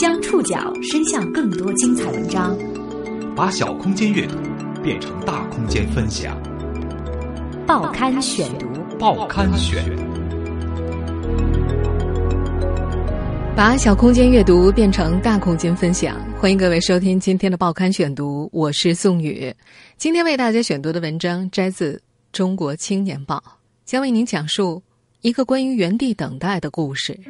将触角伸向更多精彩文章，把小空间阅读变成大空间分享。报刊选读，报刊选，把小空间阅读变成大空间分享。欢迎各位收听今天的报刊选读，我是宋宇。今天为大家选读的文章摘自《中国青年报》，将为您讲述一个关于原地等待的故事。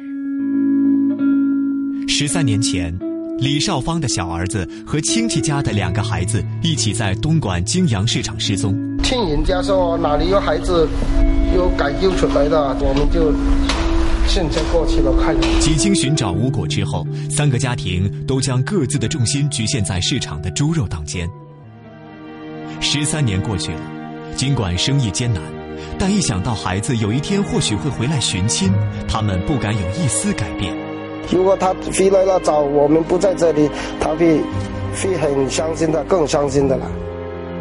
十三年前，李少芳的小儿子和亲戚家的两个孩子一起在东莞泾阳市场失踪。听人家说哪里有孩子有解救出来的，我们就现在过去了看。几经寻找无果之后，三个家庭都将各自的重心局限在市场的猪肉档间。十三年过去了，尽管生意艰难，但一想到孩子有一天或许会回来寻亲，他们不敢有一丝改变。如果他回来了早我们不在这里，他会会很伤心的，更伤心的了。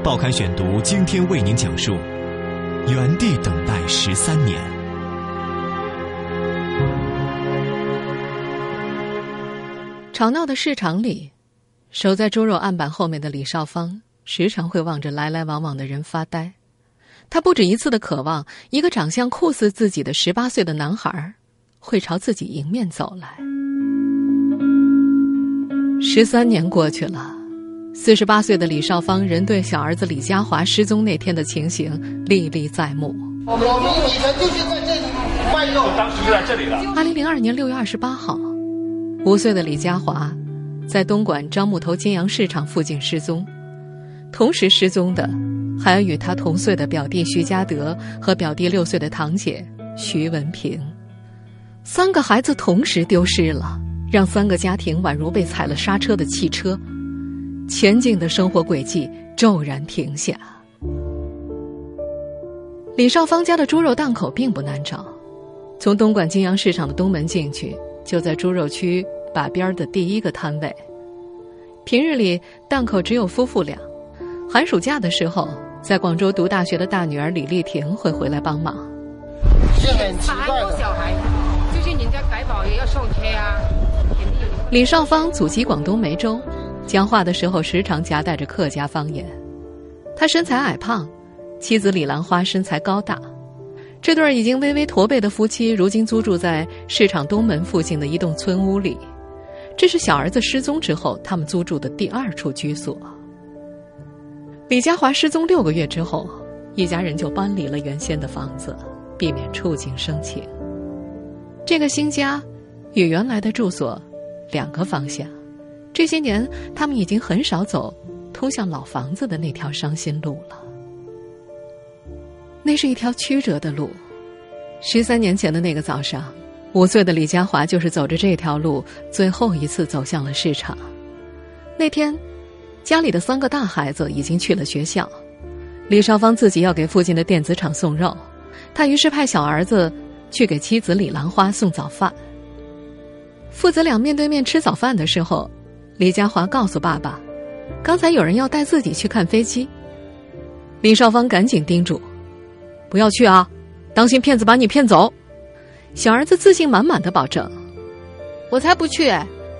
报刊选读今天为您讲述：原地等待十三年。吵闹的市场里，守在猪肉案板后面的李少芳，时常会望着来来往往的人发呆。他不止一次的渴望，一个长相酷似自己的十八岁的男孩，会朝自己迎面走来。十三年过去了，四十八岁的李少芳仍对小儿子李家华失踪那天的情形历历在目。我们以前就是在这里卖肉，当时就在这里了。二零零二年六月二十八号，五岁的李家华在东莞樟木头金阳市场附近失踪，同时失踪的还有与他同岁的表弟徐家德和表弟六岁的堂姐徐文平。三个孩子同时丢失了，让三个家庭宛如被踩了刹车的汽车，前进的生活轨迹骤然停下。李少芳家的猪肉档口并不难找，从东莞金阳市场的东门进去，就在猪肉区把边儿的第一个摊位。平日里档口只有夫妇俩，寒暑假的时候，在广州读大学的大女儿李丽婷会回来帮忙。是很奇怪的。小孩，就是人家改保也要上车啊。李少芳祖籍广东梅州，讲话的时候时常夹带着客家方言。他身材矮胖，妻子李兰花身材高大。这对已经微微驼背的夫妻，如今租住在市场东门附近的一栋村屋里。这是小儿子失踪之后他们租住的第二处居所。李佳华失踪六个月之后，一家人就搬离了原先的房子，避免触景生情。这个新家与原来的住所两个方向。这些年，他们已经很少走通向老房子的那条伤心路了。那是一条曲折的路。十三年前的那个早上，五岁的李佳华就是走着这条路最后一次走向了市场。那天，家里的三个大孩子已经去了学校，李少芳自己要给附近的电子厂送肉，他于是派小儿子去给妻子李兰花送早饭。父子俩面对面吃早饭的时候，李家华告诉爸爸，刚才有人要带自己去看飞机。李少芳赶紧叮嘱。不要去啊！当心骗子把你骗走。小儿子自信满满的保证：“我才不去！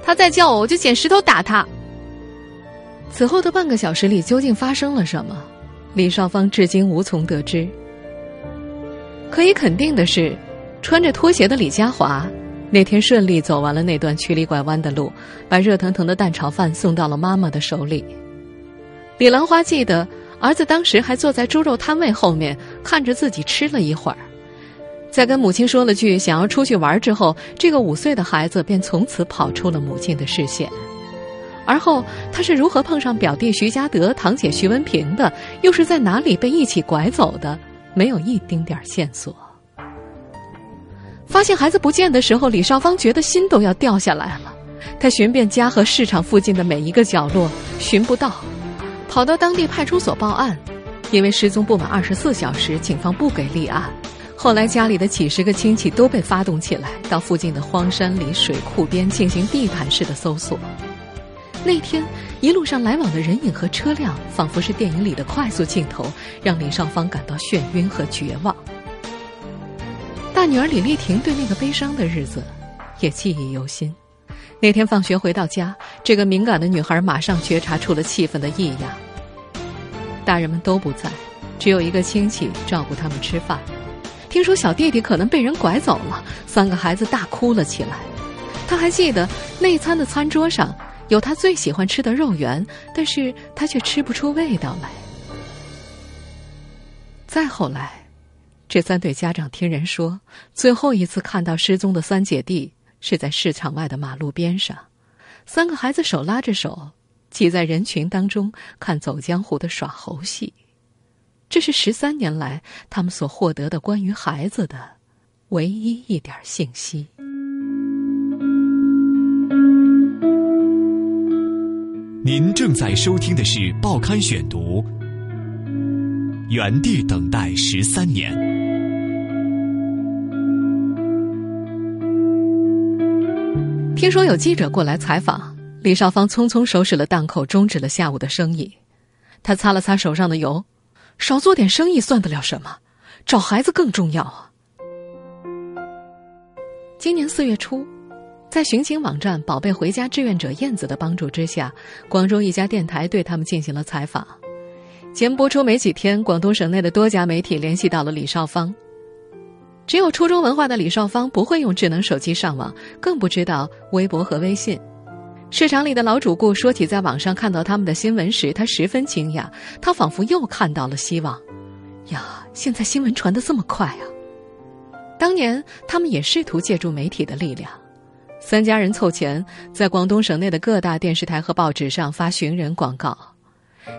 他再叫我，我就捡石头打他。”此后的半个小时里，究竟发生了什么？李少芳至今无从得知。可以肯定的是，穿着拖鞋的李佳华那天顺利走完了那段曲里拐弯的路，把热腾腾的蛋炒饭送到了妈妈的手里。李兰花记得。儿子当时还坐在猪肉摊位后面，看着自己吃了一会儿，在跟母亲说了句想要出去玩之后，这个五岁的孩子便从此跑出了母亲的视线。而后他是如何碰上表弟徐家德、堂姐徐文平的，又是在哪里被一起拐走的，没有一丁点线索。发现孩子不见的时候，李少芳觉得心都要掉下来了。他寻遍家和市场附近的每一个角落，寻不到。跑到当地派出所报案，因为失踪不满二十四小时，警方不给立案。后来家里的几十个亲戚都被发动起来，到附近的荒山里、水库边进行地毯式的搜索。那天一路上来往的人影和车辆，仿佛是电影里的快速镜头，让李少芳感到眩晕和绝望。大女儿李丽婷对那个悲伤的日子也记忆犹新。那天放学回到家，这个敏感的女孩马上觉察出了气氛的异样。大人们都不在，只有一个亲戚照顾他们吃饭。听说小弟弟可能被人拐走了，三个孩子大哭了起来。他还记得那餐的餐桌上有他最喜欢吃的肉圆，但是他却吃不出味道来。再后来，这三对家长听人说，最后一次看到失踪的三姐弟是在市场外的马路边上，三个孩子手拉着手，挤在人群当中看《走江湖》的耍猴戏。这是十三年来他们所获得的关于孩子的唯一一点信息。您正在收听的是《报刊选读》，原地等待十三年。听说有记者过来采访，李少芳匆匆收拾了档口，终止了下午的生意。他擦了擦手上的油。少做点生意算得了什么？找孩子更重要啊！今年四月初，在寻情网站“宝贝回家”志愿者燕子的帮助之下，广州一家电台对他们进行了采访。节目播出没几天，广东省内的多家媒体联系到了李少芳。只有初中文化的李少芳不会用智能手机上网，更不知道微博和微信。市场里的老主顾说起在网上看到他们的新闻时，他十分惊讶，他仿佛又看到了希望。呀，现在新闻传得这么快啊！当年他们也试图借助媒体的力量，三家人凑钱，在广东省内的各大电视台和报纸上发寻人广告，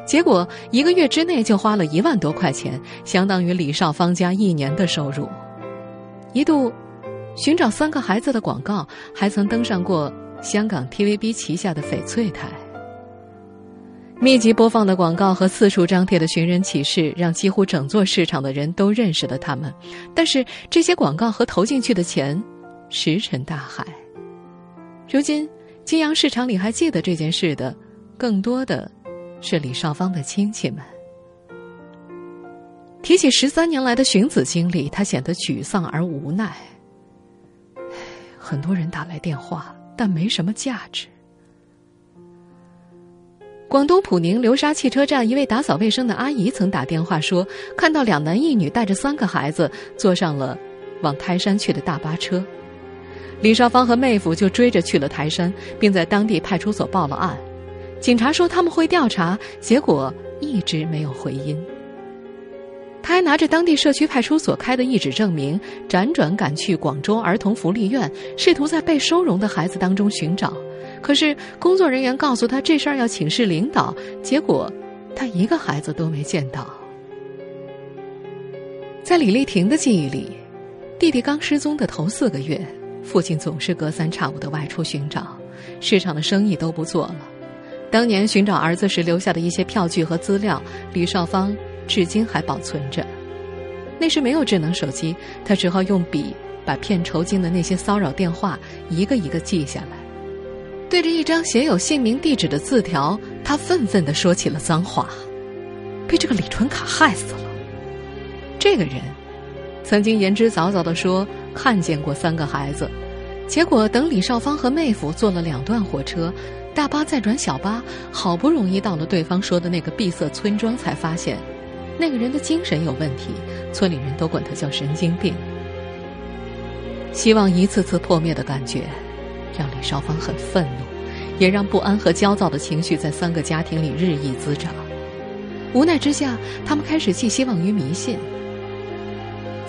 结果一个月之内就花了一万多块钱，相当于李少芳家一年的收入。一度，寻找三个孩子的广告还曾登上过。香港 TVB 旗下的翡翠台，密集播放的广告和四处张贴的寻人启事，让几乎整座市场的人都认识了他们。但是这些广告和投进去的钱，石沉大海。如今金阳市场里还记得这件事的，更多的是李少芳的亲戚们。提起十三年来的寻子经历，他显得沮丧而无奈。很多人打来电话。但没什么价值。广东普宁流沙汽车站一位打扫卫生的阿姨曾打电话说，看到两男一女带着三个孩子坐上了往台山去的大巴车，李少芳和妹夫就追着去了台山，并在当地派出所报了案。警察说他们会调查，结果一直没有回音。他还拿着当地社区派出所开的一纸证明，辗转赶去广州儿童福利院，试图在被收容的孩子当中寻找。可是工作人员告诉他，这事儿要请示领导。结果，他一个孩子都没见到。在李丽婷的记忆里，弟弟刚失踪的头四个月，父亲总是隔三差五的外出寻找，市场的生意都不做了。当年寻找儿子时留下的一些票据和资料，李少芳。至今还保存着。那时没有智能手机，他只好用笔把片酬金的那些骚扰电话一个一个记下来。对着一张写有姓名地址的字条，他愤愤地说起了脏话：“被这个李纯卡害死了。”这个人曾经言之凿凿地说看见过三个孩子，结果等李少芳和妹夫坐了两段火车，大巴再转小巴，好不容易到了对方说的那个闭塞村庄，才发现。那个人的精神有问题，村里人都管他叫神经病。希望一次次破灭的感觉，让李少芳很愤怒，也让不安和焦躁的情绪在三个家庭里日益滋长。无奈之下，他们开始寄希望于迷信。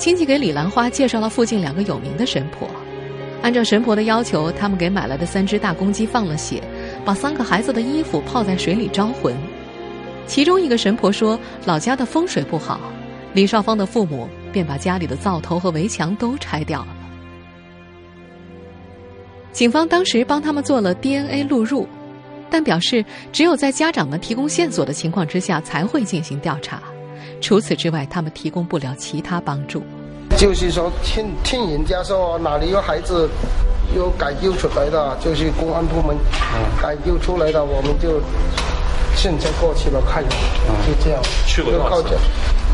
亲戚给李兰花介绍了附近两个有名的神婆，按照神婆的要求，他们给买来的三只大公鸡放了血，把三个孩子的衣服泡在水里招魂。其中一个神婆说：“老家的风水不好，李少芳的父母便把家里的灶头和围墙都拆掉了。”警方当时帮他们做了 DNA 录入，但表示只有在家长们提供线索的情况之下才会进行调查，除此之外，他们提供不了其他帮助。就是说，听听人家说哪里有孩子有改救出来的，就是公安部门改救出来的，我们就。现在过去了，看，就这样。去过多少次？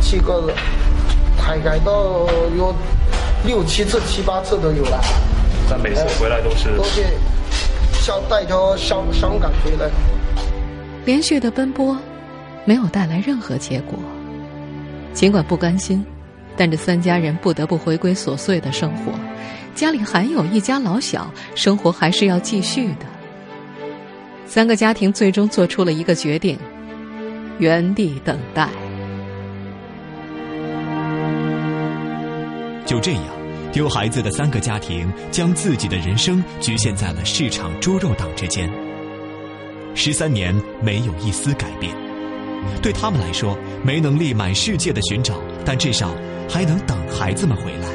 去过，大概都有六七次、七八次都有了。但每次回来都是都是像带着伤伤感回来。连续的奔波，没有带来任何结果。尽管不甘心，但这三家人不得不回归琐碎的生活。家里还有一家老小，生活还是要继续的。三个家庭最终做出了一个决定：原地等待。就这样，丢孩子的三个家庭将自己的人生局限在了市场猪肉档之间。十三年没有一丝改变，对他们来说，没能力满世界的寻找，但至少还能等孩子们回来。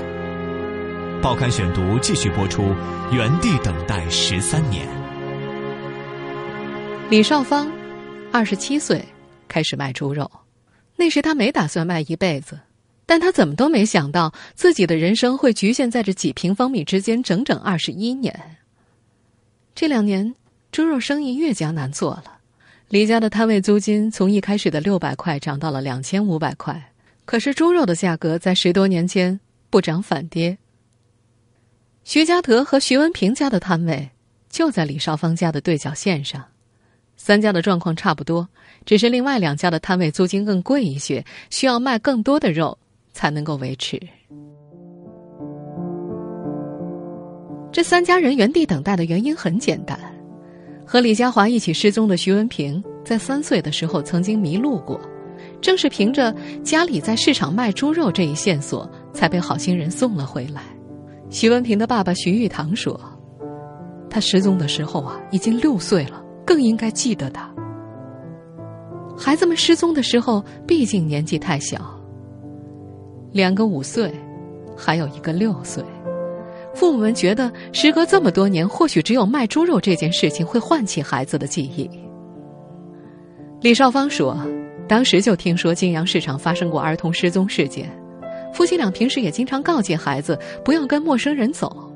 报刊选读继续播出，原地等待十三年。李少芳，二十七岁，开始卖猪肉。那时他没打算卖一辈子，但他怎么都没想到自己的人生会局限在这几平方米之间，整整二十一年。这两年。猪肉生意越加难做了，李家的摊位租金从一开始的六百块涨到了两千五百块。可是猪肉的价格在十多年间不涨反跌。徐家德和徐文平家的摊位就在李少芳家的对角线上，三家的状况差不多，只是另外两家的摊位租金更贵一些，需要卖更多的肉才能够维持。这三家人原地等待的原因很简单。和李佳华一起失踪的徐文平，在三岁的时候曾经迷路过，正是凭着家里在市场卖猪肉这一线索，才被好心人送了回来。徐文平的爸爸徐玉堂说：“他失踪的时候啊，已经六岁了，更应该记得他。孩子们失踪的时候，毕竟年纪太小，两个五岁，还有一个六岁。”父母们觉得，时隔这么多年，或许只有卖猪肉这件事情会唤起孩子的记忆。李少芳说：“当时就听说金阳市场发生过儿童失踪事件，夫妻俩平时也经常告诫孩子不要跟陌生人走。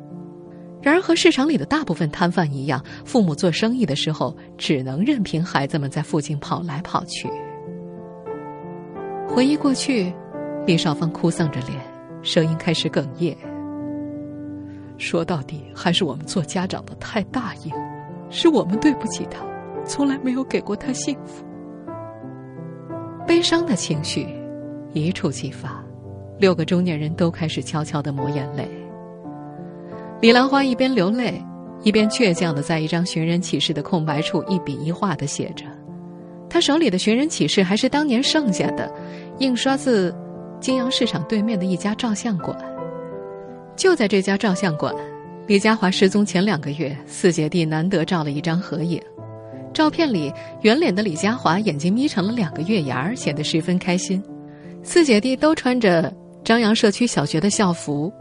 然而，和市场里的大部分摊贩一样，父母做生意的时候只能任凭孩子们在附近跑来跑去。”回忆过去，李少芳哭丧着脸，声音开始哽咽。说到底，还是我们做家长的太大意了，是我们对不起他，从来没有给过他幸福。悲伤的情绪一触即发，六个中年人都开始悄悄的抹眼泪。李兰花一边流泪，一边倔强的在一张寻人启事的空白处一笔一画的写着。他手里的寻人启事还是当年剩下的，印刷自泾阳市场对面的一家照相馆。就在这家照相馆，李佳华失踪前两个月，四姐弟难得照了一张合影。照片里，圆脸的李佳华眼睛眯成了两个月牙儿，显得十分开心。四姐弟都穿着张扬社区小学的校服，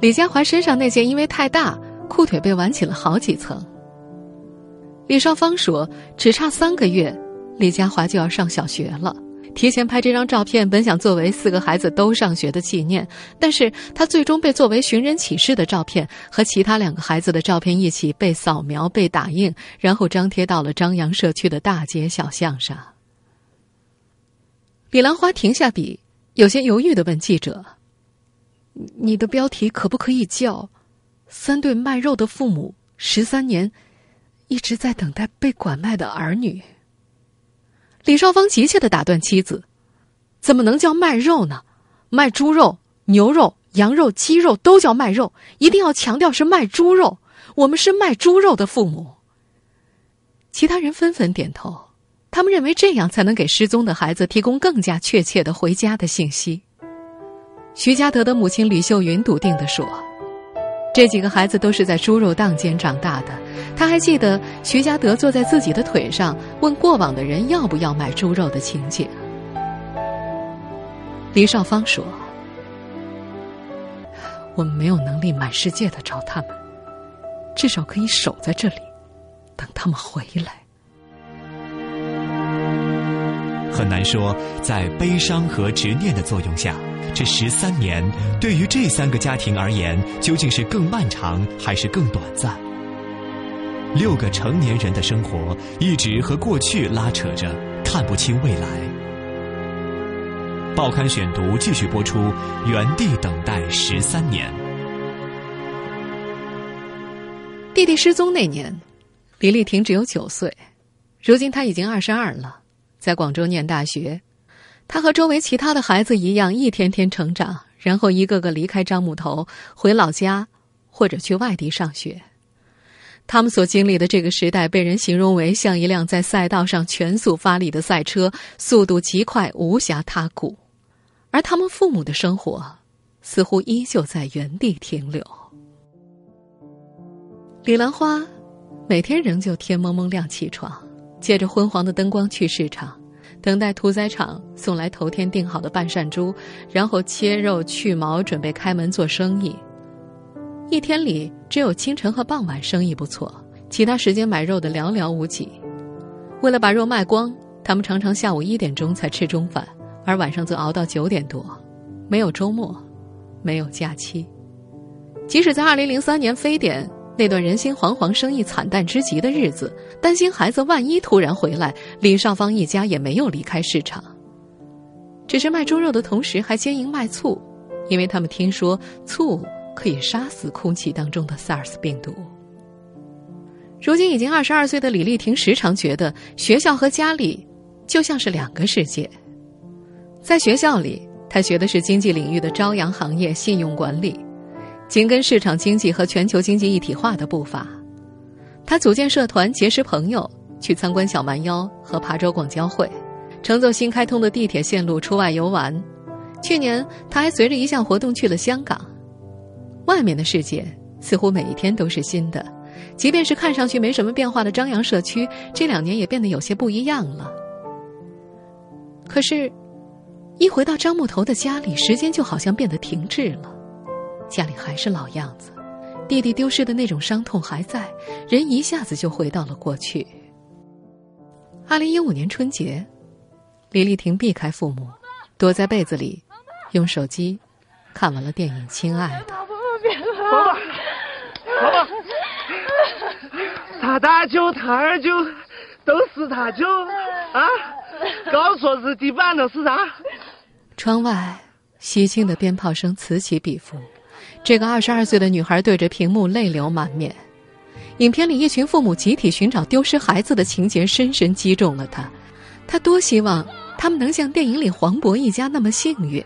李佳华身上那件因为太大，裤腿被挽起了好几层。李少芳说：“只差三个月，李佳华就要上小学了。”提前拍这张照片，本想作为四个孩子都上学的纪念，但是他最终被作为寻人启事的照片和其他两个孩子的照片一起被扫描、被打印，然后张贴到了张扬社区的大街小巷上。李兰花停下笔，有些犹豫的问记者：“你的标题可不可以叫‘三对卖肉的父母十三年一直在等待被拐卖的儿女’？”李少芳急切的打断妻子：“怎么能叫卖肉呢？卖猪肉、牛肉、羊肉、鸡肉都叫卖肉，一定要强调是卖猪肉。我们是卖猪肉的父母。”其他人纷纷点头，他们认为这样才能给失踪的孩子提供更加确切的回家的信息。徐家德的母亲李秀云笃定的说。这几个孩子都是在猪肉档间长大的，他还记得徐家德坐在自己的腿上问过往的人要不要买猪肉的情景。李少芳说：“我们没有能力满世界的找他们，至少可以守在这里，等他们回来。”很难说，在悲伤和执念的作用下。这十三年对于这三个家庭而言，究竟是更漫长还是更短暂？六个成年人的生活一直和过去拉扯着，看不清未来。报刊选读继续播出，原地等待十三年。弟弟失踪那年，李丽婷只有九岁，如今她已经二十二了，在广州念大学。他和周围其他的孩子一样，一天天成长，然后一个个离开樟木头，回老家，或者去外地上学。他们所经历的这个时代，被人形容为像一辆在赛道上全速发力的赛车，速度极快，无暇他顾。而他们父母的生活，似乎依旧在原地停留。李兰花每天仍旧天蒙蒙亮起床，借着昏黄的灯光去市场，等待屠宰场送来头天订好的半扇猪，然后切肉去毛，准备开门做生意。一天里只有清晨和傍晚生意不错，其他时间买肉的寥寥无几。为了把肉卖光，他们常常下午一点钟才吃中饭，而晚上则熬到九点多。没有周末，没有假期。即使在二零零三年非典那段人心惶惶、生意惨淡之极的日子，担心孩子万一突然回来，李少芳一家也没有离开市场。只是卖猪肉的同时还兼营卖醋，因为他们听说醋。可以杀死空气当中的 SARS 病毒。如今已经二十二岁的李丽婷时常觉得学校和家里就像是两个世界。在学校里，她学的是经济领域的朝阳行业信用管理，紧跟市场经济和全球经济一体化的步伐。他组建社团，结识朋友，去参观小蛮腰和琶洲广交会，乘坐新开通的地铁线路出外游玩。去年，他还随着一项活动去了香港。外面的世界似乎每一天都是新的，即便是看上去没什么变化的张扬社区，这两年也变得有些不一样了。可是，一回到张木头的家里，时间就好像变得停滞了。家里还是老样子，弟弟丢失的那种伤痛还在，人一下子就回到了过去。二零一五年春节，李丽婷避开父母，躲在被子里，用手机看完了电影《亲爱的》。他大舅、他二舅都是他舅啊！刚说是地板的是啥？窗外喜庆的鞭炮声此起彼伏，这个二十二岁的女孩对着屏幕泪流满面。影片里一群父母集体寻找丢失孩子的情节深深击中了她，她多希望他们能像电影里黄渤一家那么幸运。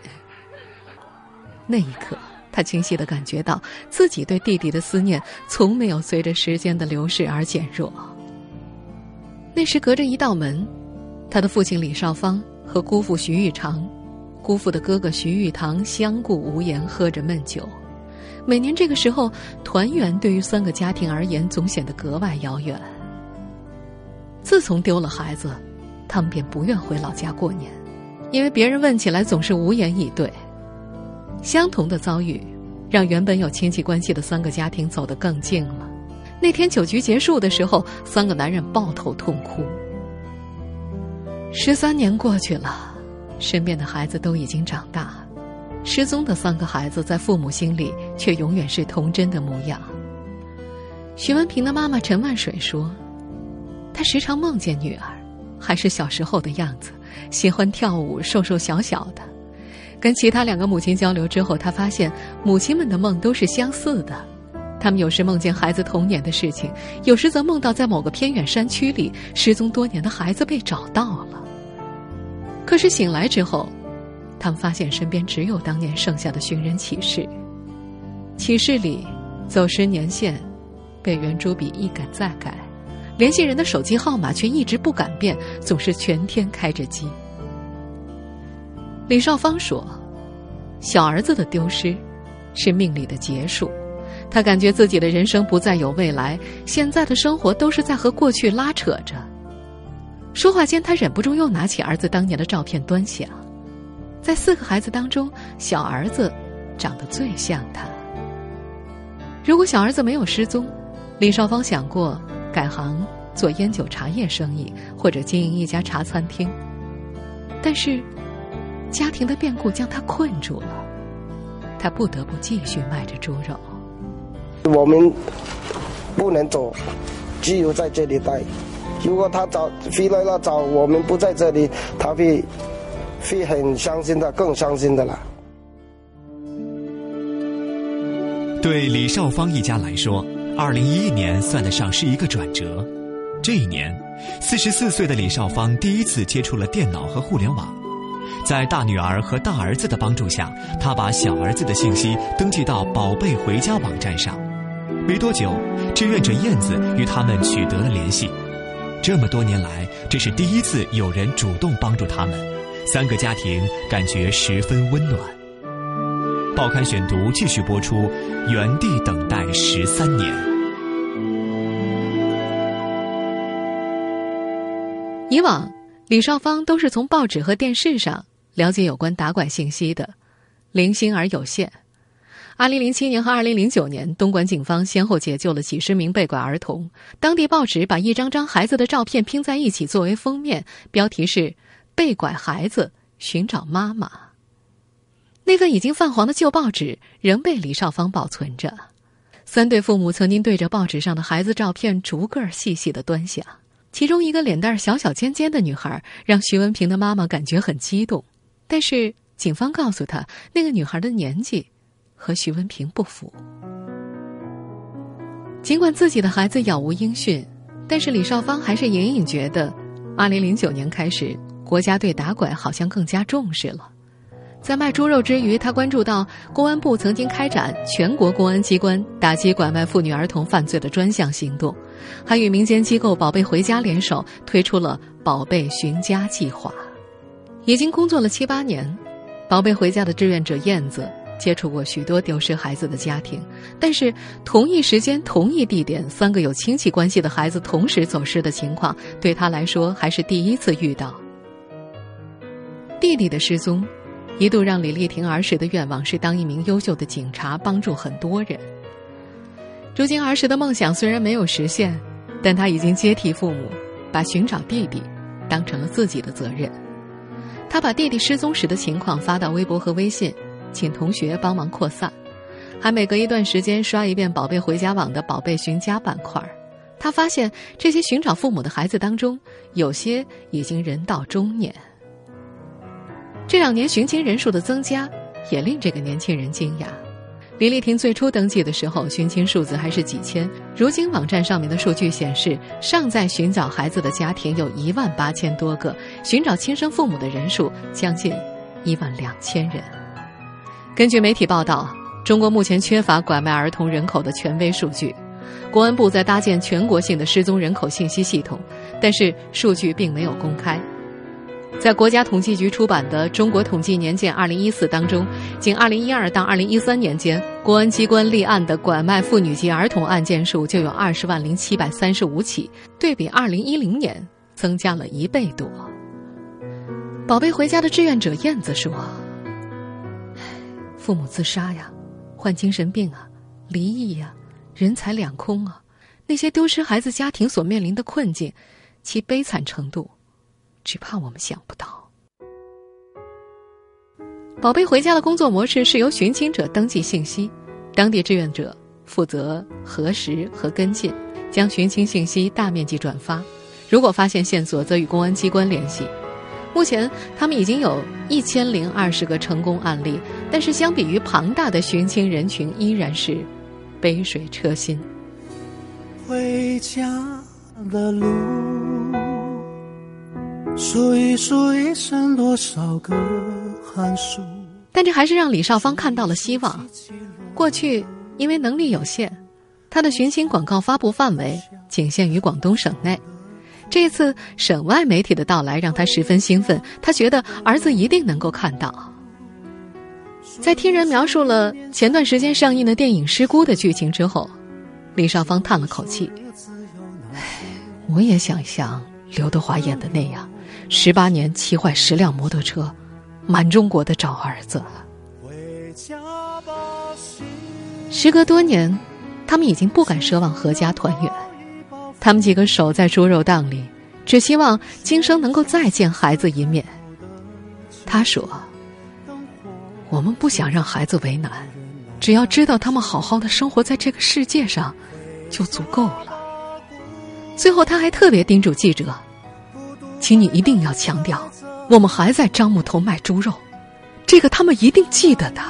那一刻。他清晰的感觉到自己对弟弟的思念从没有随着时间的流逝而减弱。那时隔着一道门，他的父亲李少芳和姑父徐玉长、姑父的哥哥徐玉堂相顾无言，喝着闷酒。每年这个时候，团圆对于三个家庭而言总显得格外遥远。自从丢了孩子，他们便不愿回老家过年，因为别人问起来总是无言以对。相同的遭遇，让原本有亲戚关系的三个家庭走得更近了。那天酒局结束的时候，三个男人抱头痛哭。十三年过去了，身边的孩子都已经长大，失踪的三个孩子在父母心里却永远是童真的模样。徐文平的妈妈陈万水说：“她时常梦见女儿，还是小时候的样子，喜欢跳舞，瘦瘦小小的。”跟其他两个母亲交流之后，他发现母亲们的梦都是相似的。他们有时梦见孩子童年的事情，有时则梦到在某个偏远山区里失踪多年的孩子被找到了。可是醒来之后，他们发现身边只有当年剩下的寻人启事。启事里，走失年限被圆珠笔一改再改，联系人的手机号码却一直不改变，总是全天开着机。李少芳说：“小儿子的丢失，是命里的结束。他感觉自己的人生不再有未来，现在的生活都是在和过去拉扯着。”说话间，他忍不住又拿起儿子当年的照片端详。在四个孩子当中，小儿子长得最像他。如果小儿子没有失踪，李少芳想过改行做烟酒茶叶生意，或者经营一家茶餐厅，但是。家庭的变故将他困住了，他不得不继续卖着猪肉。我们不能走，只有在这里待。如果他找回来了，找我们不在这里，他会会很伤心的，更伤心的了。对李少芳一家来说，二零一一年算得上是一个转折。这一年，四十四岁的李少芳第一次接触了电脑和互联网。在大女儿和大儿子的帮助下，她把小儿子的信息登记到“宝贝回家”网站上。没多久，志愿者燕子与他们取得了联系。这么多年来，这是第一次有人主动帮助他们，三个家庭感觉十分温暖。报刊选读继续播出，原地等待十三年。以往，李少芳都是从报纸和电视上了解有关打拐信息的，零星而有限。二零零七年和二零零九年，东莞警方先后解救了几十名被拐儿童。当地报纸把一张张孩子的照片拼在一起作为封面，标题是“被拐孩子寻找妈妈”。那份已经泛黄的旧报纸仍被李少芳保存着。三对父母曾经对着报纸上的孩子照片逐个细细的端详，其中一个脸蛋小小尖尖的女孩让徐文平的妈妈感觉很激动。但是警方告诉她，那个女孩的年纪。和徐文平不符。尽管自己的孩子杳无音讯，但是李少芳还是隐隐觉得，二零零九年开始，国家对打拐好像更加重视了。在卖猪肉之余，他关注到公安部曾经开展全国公安机关打击拐卖妇女儿童犯罪的专项行动，还与民间机构“宝贝回家”联手推出了“宝贝寻家计划”。已经工作了七八年，“宝贝回家”的志愿者燕子。接触过许多丢失孩子的家庭，但是同一时间、同一地点，三个有亲戚关系的孩子同时走失的情况，对他来说还是第一次遇到。弟弟的失踪，一度让李丽婷儿时的愿望是当一名优秀的警察，帮助很多人。如今儿时的梦想虽然没有实现，但他已经接替父母，把寻找弟弟当成了自己的责任。他把弟弟失踪时的情况发到微博和微信。请同学帮忙扩散，还每隔一段时间刷一遍“宝贝回家网”的“宝贝寻家”板块。他发现这些寻找父母的孩子当中，有些已经人到中年。这两年寻亲人数的增加，也令这个年轻人惊讶。李丽婷最初登记的时候，寻亲数字还是几千，如今网站上面的数据显示，尚在寻找孩子的家庭有一万八千多个，寻找亲生父母的人数将近一万两千人。根据媒体报道，中国目前缺乏拐卖儿童人口的权威数据。公安部在搭建全国性的失踪人口信息系统，但是数据并没有公开。在国家统计局出版的《中国统计年鉴2014》当中，仅2012到2013年间，公安机关立案的拐卖妇女及儿童案件数就有20万零735起，对比2010年增加了一倍多。宝贝回家的志愿者燕子说。父母自杀呀，患精神病啊，离异呀，人财两空啊，那些丢失孩子家庭所面临的困境，其悲惨程度，只怕我们想不到。宝贝回家的工作模式是由寻亲者登记信息，当地志愿者负责核实和跟进，将寻亲信息大面积转发，如果发现线索，则与公安机关联系。目前，他们已经有一千零二十个成功案例，但是相比于庞大的寻亲人群，依然是杯水车薪。回家的路，数一数一生多少个寒暑。但这还是让李少芳看到了希望。过去因为能力有限，他的寻亲广告发布范围仅限于广东省内。这次省外媒体的到来让他十分兴奋，他觉得儿子一定能够看到。在听人描述了前段时间上映的电影《失孤》的剧情之后，李少芳叹了口气：“唉，我也想像刘德华演的那样，十八年骑坏十辆摩托车，满中国的找儿子。”时隔多年，他们已经不敢奢望阖家团圆。他们几个守在猪肉档里，只希望今生能够再见孩子一面。他说：“我们不想让孩子为难，只要知道他们好好的生活在这个世界上，就足够了。”最后，他还特别叮嘱记者：“请你一定要强调，我们还在樟木头卖猪肉，这个他们一定记得的。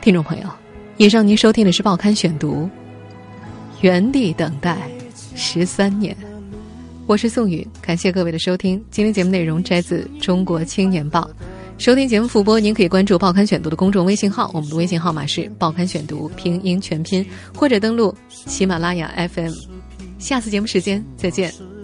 听众朋友，以上您收听的是《报刊选读》，原地等待十三年。我是宋宇，感谢各位的收听。今天节目内容摘自《中国青年报》。收听节目复播，您可以关注《报刊选读》的公众微信号，我们的微信号码是“报刊选读”拼音全拼，或者登录喜马拉雅 FM。下次节目时间再见。